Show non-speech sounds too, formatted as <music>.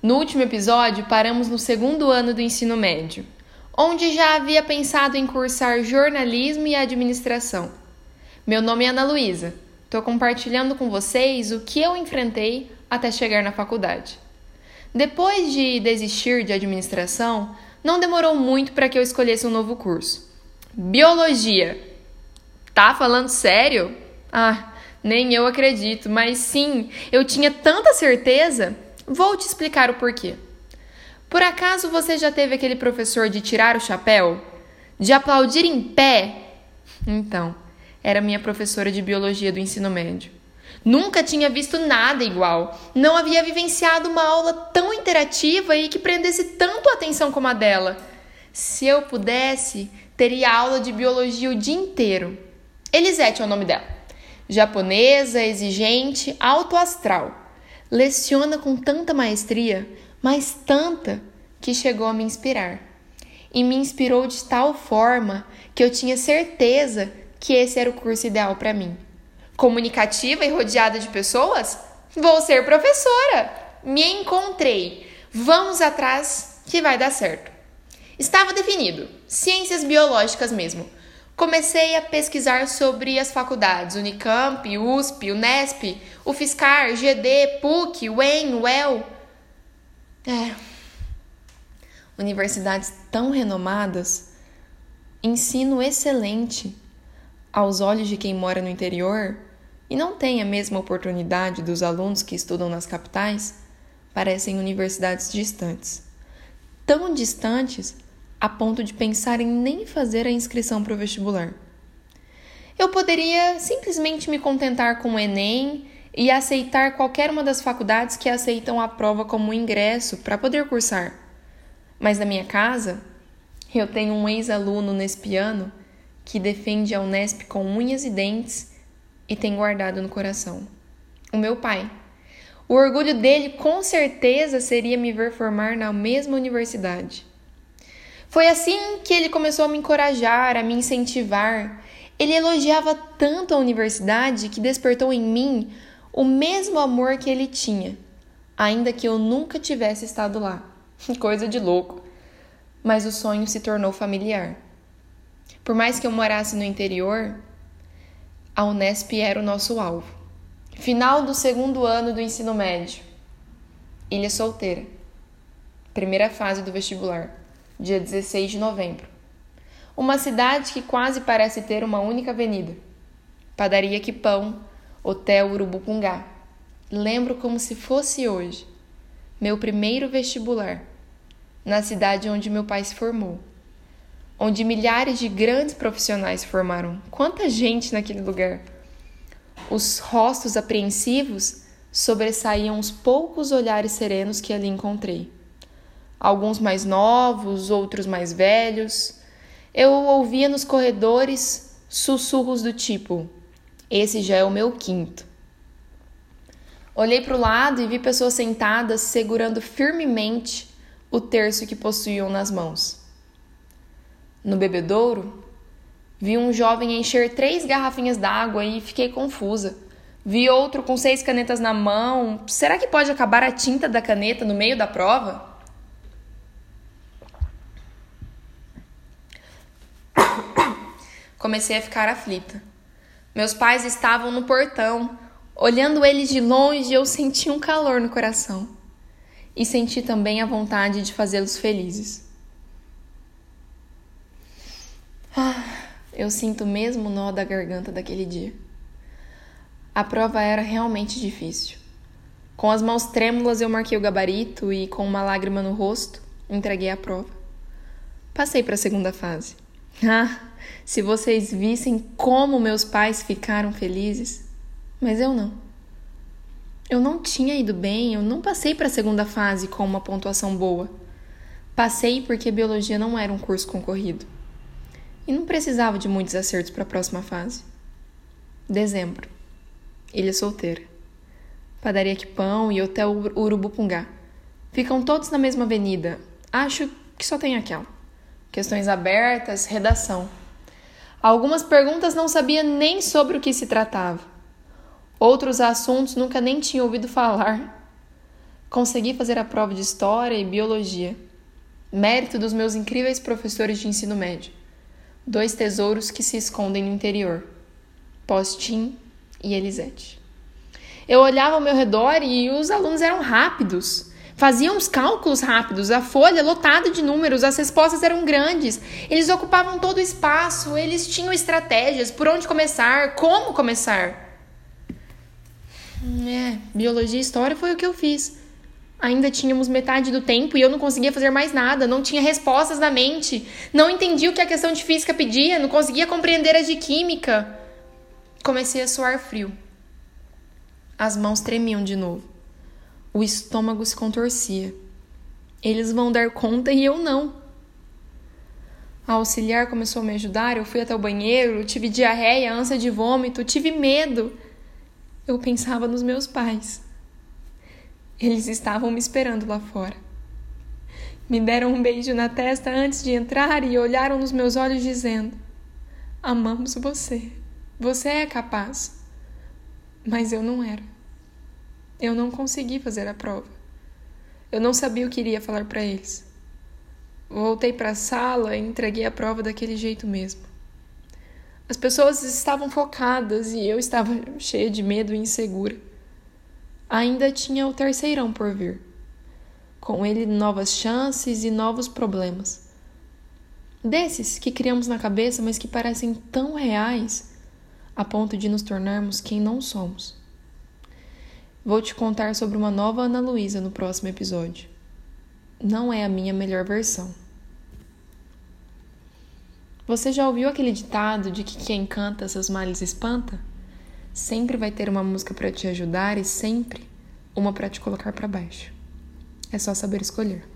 No último episódio, paramos no segundo ano do ensino médio, onde já havia pensado em cursar jornalismo e administração. Meu nome é Ana Luísa. Estou compartilhando com vocês o que eu enfrentei até chegar na faculdade. Depois de desistir de administração, não demorou muito para que eu escolhesse um novo curso. Biologia. Tá falando sério? Ah, nem eu acredito, mas sim, eu tinha tanta certeza. Vou te explicar o porquê. Por acaso você já teve aquele professor de tirar o chapéu? De aplaudir em pé? Então, era minha professora de biologia do ensino médio. Nunca tinha visto nada igual. Não havia vivenciado uma aula tão interativa e que prendesse tanto a atenção como a dela. Se eu pudesse, teria aula de biologia o dia inteiro. Elisete é o nome dela. Japonesa, exigente, alto astral. Leciona com tanta maestria, mas tanta, que chegou a me inspirar. E me inspirou de tal forma que eu tinha certeza que esse era o curso ideal para mim comunicativa e rodeada de pessoas? Vou ser professora. Me encontrei. Vamos atrás que vai dar certo. Estava definido, ciências biológicas mesmo. Comecei a pesquisar sobre as faculdades Unicamp, USP, Unesp, UFSCar, GD, PUC, UEM, UEL. É. Universidades tão renomadas, ensino excelente aos olhos de quem mora no interior, e não têm a mesma oportunidade dos alunos que estudam nas capitais, parecem universidades distantes. Tão distantes a ponto de pensar em nem fazer a inscrição para o vestibular. Eu poderia simplesmente me contentar com o Enem e aceitar qualquer uma das faculdades que aceitam a prova como ingresso para poder cursar. Mas na minha casa, eu tenho um ex-aluno nesse piano que defende a Unesp com unhas e dentes e tem guardado no coração. O meu pai. O orgulho dele com certeza seria me ver formar na mesma universidade. Foi assim que ele começou a me encorajar, a me incentivar. Ele elogiava tanto a universidade que despertou em mim o mesmo amor que ele tinha, ainda que eu nunca tivesse estado lá. <laughs> Coisa de louco. Mas o sonho se tornou familiar. Por mais que eu morasse no interior, a Unesp era o nosso alvo. Final do segundo ano do ensino médio. Ilha Solteira. Primeira fase do vestibular, dia 16 de novembro. Uma cidade que quase parece ter uma única avenida. Padaria Quipão, Hotel Urubupungá. Lembro como se fosse hoje. Meu primeiro vestibular, na cidade onde meu pai se formou onde milhares de grandes profissionais se formaram. Quanta gente naquele lugar! Os rostos apreensivos sobressaíam os poucos olhares serenos que ali encontrei. Alguns mais novos, outros mais velhos. Eu ouvia nos corredores sussurros do tipo: Esse já é o meu quinto. Olhei para o lado e vi pessoas sentadas segurando firmemente o terço que possuíam nas mãos. No bebedouro, vi um jovem encher três garrafinhas d'água e fiquei confusa. Vi outro com seis canetas na mão. Será que pode acabar a tinta da caneta no meio da prova? Comecei a ficar aflita. Meus pais estavam no portão. Olhando eles de longe, eu senti um calor no coração. E senti também a vontade de fazê-los felizes. Ah, eu sinto o mesmo nó da garganta daquele dia. A prova era realmente difícil. Com as mãos trêmulas, eu marquei o gabarito e, com uma lágrima no rosto, entreguei a prova. Passei para a segunda fase. Ah, se vocês vissem como meus pais ficaram felizes. Mas eu não. Eu não tinha ido bem, eu não passei para a segunda fase com uma pontuação boa. Passei porque biologia não era um curso concorrido e não precisava de muitos acertos para a próxima fase. Dezembro. Ilha Solteira. Padaria Quipão e Hotel Urubupungá. Ficam todos na mesma avenida. Acho que só tem aquela. Questões abertas, redação. Algumas perguntas não sabia nem sobre o que se tratava. Outros assuntos nunca nem tinha ouvido falar. Consegui fazer a prova de História e Biologia. Mérito dos meus incríveis professores de ensino médio. Dois tesouros que se escondem no interior. Postim e Elisete. Eu olhava ao meu redor e os alunos eram rápidos. Faziam os cálculos rápidos, a folha lotada de números, as respostas eram grandes. Eles ocupavam todo o espaço, eles tinham estratégias, por onde começar, como começar. É, biologia e história foi o que eu fiz. Ainda tínhamos metade do tempo e eu não conseguia fazer mais nada, não tinha respostas na mente, não entendia o que a questão de física pedia, não conseguia compreender as de química. Comecei a suar frio. As mãos tremiam de novo. O estômago se contorcia. Eles vão dar conta e eu não. A auxiliar começou a me ajudar, eu fui até o banheiro, tive diarreia, ânsia de vômito, tive medo. Eu pensava nos meus pais. Eles estavam me esperando lá fora. Me deram um beijo na testa antes de entrar e olharam nos meus olhos dizendo: Amamos você. Você é capaz. Mas eu não era. Eu não consegui fazer a prova. Eu não sabia o que iria falar para eles. Voltei para a sala e entreguei a prova daquele jeito mesmo. As pessoas estavam focadas e eu estava cheia de medo e insegura ainda tinha o terceirão por vir. Com ele, novas chances e novos problemas. Desses que criamos na cabeça, mas que parecem tão reais a ponto de nos tornarmos quem não somos. Vou te contar sobre uma nova Ana Luísa no próximo episódio. Não é a minha melhor versão. Você já ouviu aquele ditado de que quem canta seus males espanta? Sempre vai ter uma música para te ajudar e sempre uma para te colocar para baixo. É só saber escolher.